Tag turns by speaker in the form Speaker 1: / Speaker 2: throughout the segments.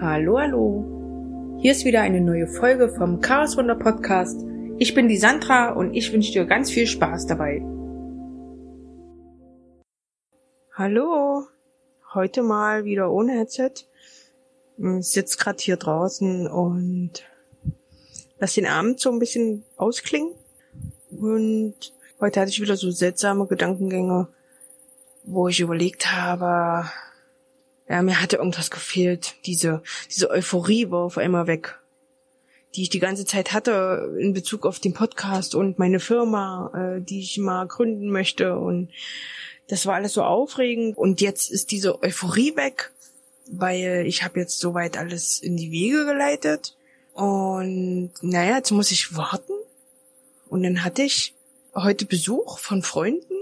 Speaker 1: Hallo, hallo. Hier ist wieder eine neue Folge vom Chaos Wunder Podcast. Ich bin die Sandra und ich wünsche dir ganz viel Spaß dabei. Hallo. Heute mal wieder ohne Headset. Ich sitze gerade hier draußen und lass den Abend so ein bisschen ausklingen. Und heute hatte ich wieder so seltsame Gedankengänge, wo ich überlegt habe, ja, mir hatte irgendwas gefehlt. Diese, diese Euphorie war auf einmal weg, die ich die ganze Zeit hatte in Bezug auf den Podcast und meine Firma, äh, die ich mal gründen möchte. Und das war alles so aufregend. Und jetzt ist diese Euphorie weg, weil ich habe jetzt soweit alles in die Wege geleitet. Und naja, jetzt muss ich warten. Und dann hatte ich heute Besuch von Freunden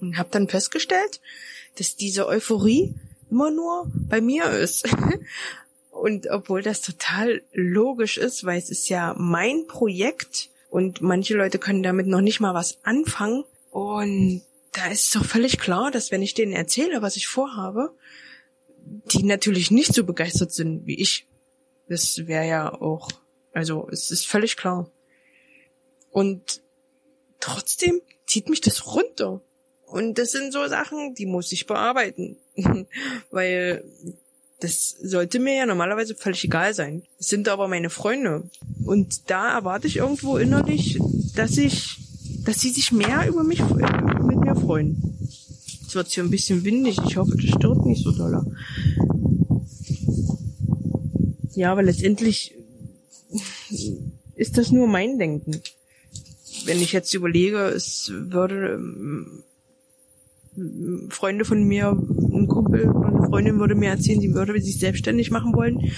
Speaker 1: und habe dann festgestellt, dass diese Euphorie immer nur bei mir ist. Und obwohl das total logisch ist, weil es ist ja mein Projekt und manche Leute können damit noch nicht mal was anfangen. Und da ist doch völlig klar, dass wenn ich denen erzähle, was ich vorhabe, die natürlich nicht so begeistert sind wie ich. Das wäre ja auch, also es ist völlig klar. Und trotzdem zieht mich das runter. Und das sind so Sachen, die muss ich bearbeiten. Weil das sollte mir ja normalerweise völlig egal sein. Es sind aber meine Freunde. Und da erwarte ich irgendwo innerlich, dass ich, dass sie sich mehr über mich, mit mir freuen. Es wird hier ein bisschen windig. Ich hoffe, das stört nicht so doll. Ja, aber letztendlich ist das nur mein Denken. Wenn ich jetzt überlege, es würde Freunde von mir, ein Kumpel oder eine Freundin würde mir erzählen, sie würde sich selbstständig machen wollen.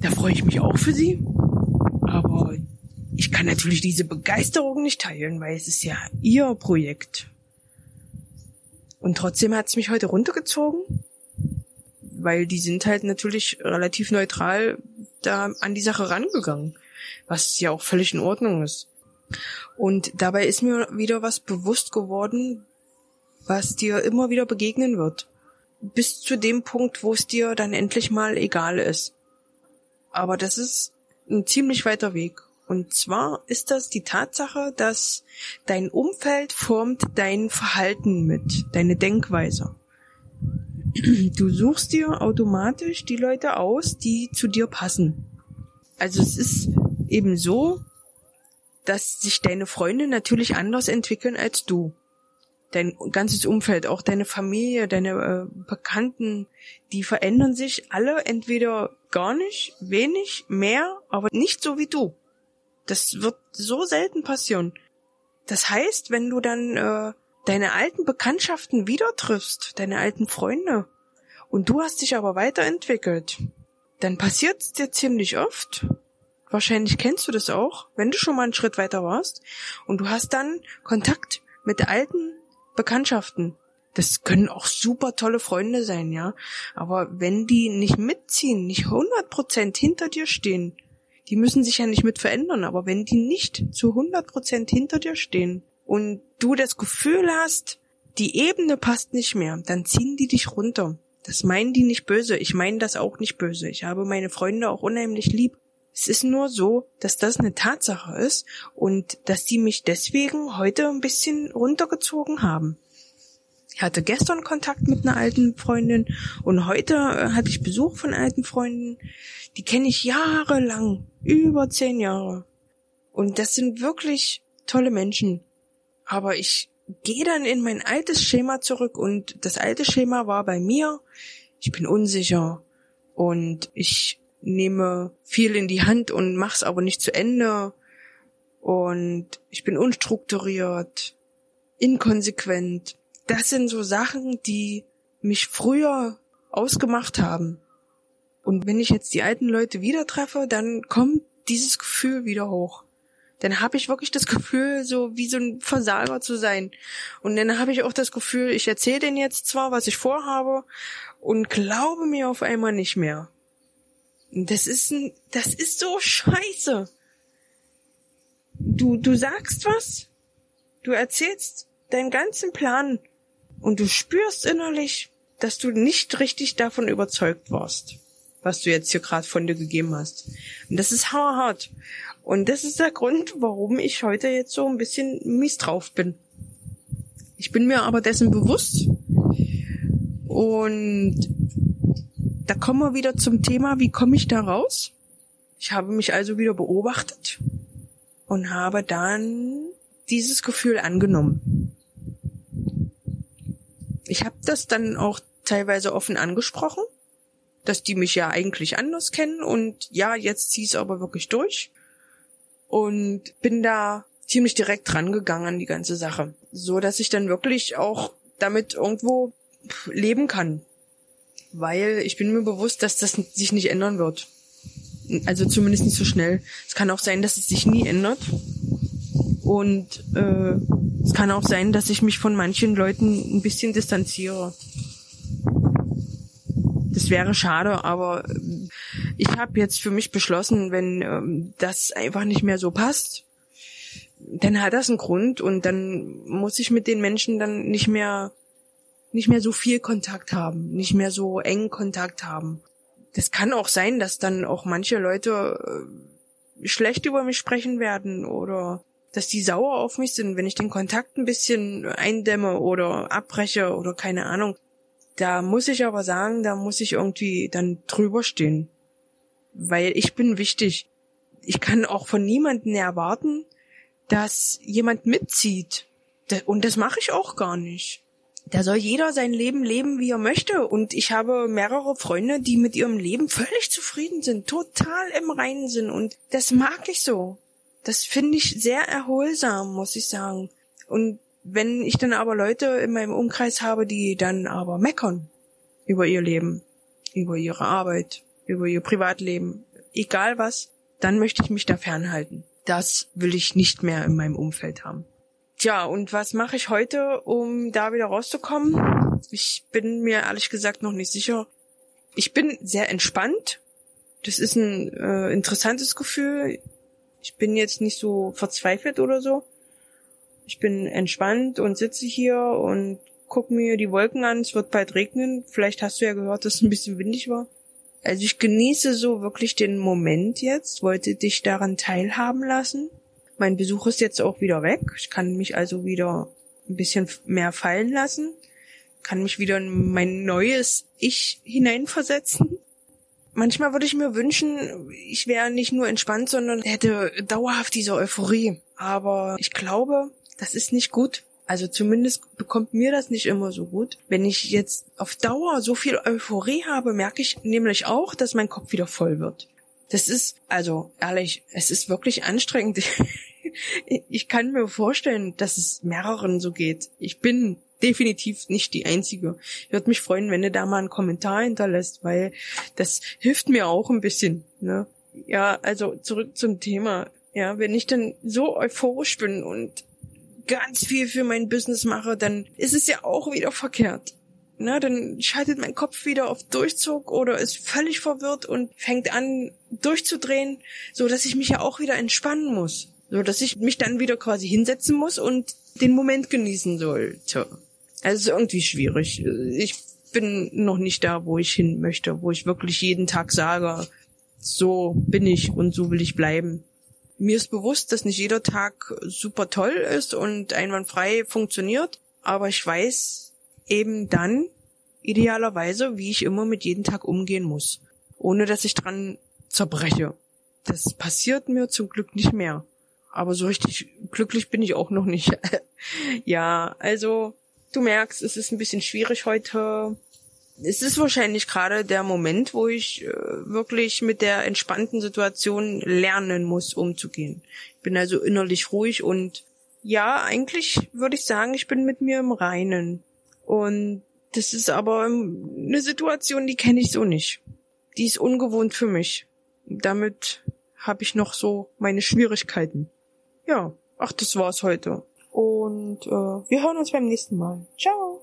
Speaker 1: Da freue ich mich auch für sie. Aber ich kann natürlich diese Begeisterung nicht teilen, weil es ist ja ihr Projekt. Und trotzdem hat es mich heute runtergezogen, weil die sind halt natürlich relativ neutral da an die Sache rangegangen, was ja auch völlig in Ordnung ist. Und dabei ist mir wieder was bewusst geworden, was dir immer wieder begegnen wird. Bis zu dem Punkt, wo es dir dann endlich mal egal ist. Aber das ist ein ziemlich weiter Weg. Und zwar ist das die Tatsache, dass dein Umfeld formt dein Verhalten mit, deine Denkweise. Du suchst dir automatisch die Leute aus, die zu dir passen. Also es ist eben so, dass sich deine Freunde natürlich anders entwickeln als du dein ganzes Umfeld, auch deine Familie, deine äh, Bekannten, die verändern sich alle entweder gar nicht, wenig, mehr, aber nicht so wie du. Das wird so selten passieren. Das heißt, wenn du dann äh, deine alten Bekanntschaften wieder triffst, deine alten Freunde, und du hast dich aber weiterentwickelt, dann passiert's dir ziemlich oft. Wahrscheinlich kennst du das auch, wenn du schon mal einen Schritt weiter warst und du hast dann Kontakt mit alten Bekanntschaften. Das können auch super tolle Freunde sein, ja. Aber wenn die nicht mitziehen, nicht 100% hinter dir stehen, die müssen sich ja nicht mit verändern, aber wenn die nicht zu 100% hinter dir stehen und du das Gefühl hast, die Ebene passt nicht mehr, dann ziehen die dich runter. Das meinen die nicht böse. Ich meine das auch nicht böse. Ich habe meine Freunde auch unheimlich lieb. Es ist nur so, dass das eine Tatsache ist und dass die mich deswegen heute ein bisschen runtergezogen haben. Ich hatte gestern Kontakt mit einer alten Freundin und heute äh, hatte ich Besuch von alten Freunden. Die kenne ich jahrelang, über zehn Jahre. Und das sind wirklich tolle Menschen. Aber ich gehe dann in mein altes Schema zurück und das alte Schema war bei mir, ich bin unsicher und ich nehme viel in die Hand und mach's aber nicht zu Ende. Und ich bin unstrukturiert, inkonsequent. Das sind so Sachen, die mich früher ausgemacht haben. Und wenn ich jetzt die alten Leute wieder treffe, dann kommt dieses Gefühl wieder hoch. Dann habe ich wirklich das Gefühl, so wie so ein Versager zu sein. Und dann habe ich auch das Gefühl, ich erzähle denen jetzt zwar, was ich vorhabe, und glaube mir auf einmal nicht mehr. Das ist ein, das ist so scheiße. Du, du sagst was, du erzählst deinen ganzen Plan und du spürst innerlich, dass du nicht richtig davon überzeugt warst, was du jetzt hier gerade von dir gegeben hast. Und das ist hart. Und das ist der Grund, warum ich heute jetzt so ein bisschen mies drauf bin. Ich bin mir aber dessen bewusst. Und da kommen wir wieder zum Thema, wie komme ich da raus? Ich habe mich also wieder beobachtet und habe dann dieses Gefühl angenommen. Ich habe das dann auch teilweise offen angesprochen, dass die mich ja eigentlich anders kennen und ja, jetzt zieh es aber wirklich durch und bin da ziemlich direkt rangegangen an die ganze Sache, so dass ich dann wirklich auch damit irgendwo leben kann, weil ich bin mir bewusst, dass das sich nicht ändern wird. Also zumindest nicht so schnell. Es kann auch sein, dass es sich nie ändert. Und äh, es kann auch sein, dass ich mich von manchen Leuten ein bisschen distanziere. Das wäre schade, aber äh, ich habe jetzt für mich beschlossen, wenn ähm, das einfach nicht mehr so passt, dann hat das einen Grund und dann muss ich mit den Menschen dann nicht mehr nicht mehr so viel Kontakt haben, nicht mehr so eng Kontakt haben. Das kann auch sein, dass dann auch manche Leute äh, schlecht über mich sprechen werden oder dass die sauer auf mich sind, wenn ich den Kontakt ein bisschen eindämme oder abbreche oder keine Ahnung. Da muss ich aber sagen, da muss ich irgendwie dann drüber stehen. Weil ich bin wichtig. Ich kann auch von niemandem erwarten, dass jemand mitzieht. Und das mache ich auch gar nicht. Da soll jeder sein Leben leben, wie er möchte. Und ich habe mehrere Freunde, die mit ihrem Leben völlig zufrieden sind, total im Reinen sind. Und das mag ich so. Das finde ich sehr erholsam, muss ich sagen. Und wenn ich dann aber Leute in meinem Umkreis habe, die dann aber meckern über ihr Leben, über ihre Arbeit, über ihr Privatleben, egal was, dann möchte ich mich da fernhalten. Das will ich nicht mehr in meinem Umfeld haben. Tja, und was mache ich heute, um da wieder rauszukommen? Ich bin mir ehrlich gesagt noch nicht sicher. Ich bin sehr entspannt. Das ist ein äh, interessantes Gefühl. Ich bin jetzt nicht so verzweifelt oder so. Ich bin entspannt und sitze hier und guck mir die Wolken an. Es wird bald regnen. Vielleicht hast du ja gehört, dass es ein bisschen windig war. Also ich genieße so wirklich den Moment jetzt, wollte dich daran teilhaben lassen. Mein Besuch ist jetzt auch wieder weg. Ich kann mich also wieder ein bisschen mehr fallen lassen, kann mich wieder in mein neues Ich hineinversetzen. Manchmal würde ich mir wünschen, ich wäre nicht nur entspannt, sondern hätte dauerhaft diese Euphorie. Aber ich glaube, das ist nicht gut. Also zumindest bekommt mir das nicht immer so gut. Wenn ich jetzt auf Dauer so viel Euphorie habe, merke ich nämlich auch, dass mein Kopf wieder voll wird. Das ist, also ehrlich, es ist wirklich anstrengend. ich kann mir vorstellen, dass es mehreren so geht. Ich bin definitiv nicht die Einzige. Ich würde mich freuen, wenn du da mal einen Kommentar hinterlässt, weil das hilft mir auch ein bisschen. Ne? Ja, also zurück zum Thema. Ja, wenn ich dann so euphorisch bin und ganz viel für mein Business mache, dann ist es ja auch wieder verkehrt. Na, dann schaltet mein Kopf wieder auf Durchzug oder ist völlig verwirrt und fängt an durchzudrehen, so dass ich mich ja auch wieder entspannen muss. So dass ich mich dann wieder quasi hinsetzen muss und den Moment genießen sollte. Also irgendwie schwierig. Ich bin noch nicht da, wo ich hin möchte, wo ich wirklich jeden Tag sage, so bin ich und so will ich bleiben. Mir ist bewusst, dass nicht jeder Tag super toll ist und einwandfrei funktioniert, aber ich weiß eben dann idealerweise, wie ich immer mit jedem Tag umgehen muss, ohne dass ich dran zerbreche. Das passiert mir zum Glück nicht mehr. Aber so richtig glücklich bin ich auch noch nicht. ja, also du merkst, es ist ein bisschen schwierig heute. Es ist wahrscheinlich gerade der Moment, wo ich äh, wirklich mit der entspannten Situation lernen muss, umzugehen. Ich bin also innerlich ruhig und ja, eigentlich würde ich sagen, ich bin mit mir im Reinen. Und das ist aber eine Situation, die kenne ich so nicht. Die ist ungewohnt für mich. Damit habe ich noch so meine Schwierigkeiten. Ja, ach, das war's heute. Und äh, wir hören uns beim nächsten Mal. Ciao.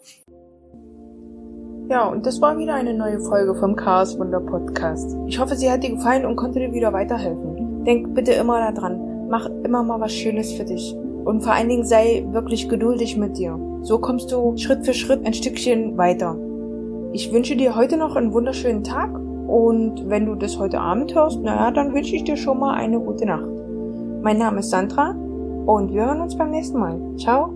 Speaker 1: Ja, und das war wieder eine neue Folge vom Chaos Wunder Podcast. Ich hoffe, sie hat dir gefallen und konnte dir wieder weiterhelfen. Denk bitte immer daran, mach immer mal was Schönes für dich. Und vor allen Dingen sei wirklich geduldig mit dir. So kommst du Schritt für Schritt ein Stückchen weiter. Ich wünsche dir heute noch einen wunderschönen Tag Und wenn du das heute Abend hörst, naja, dann wünsche ich dir schon mal eine gute Nacht. Mein Name ist Sandra und wir hören uns beim nächsten Mal. Ciao.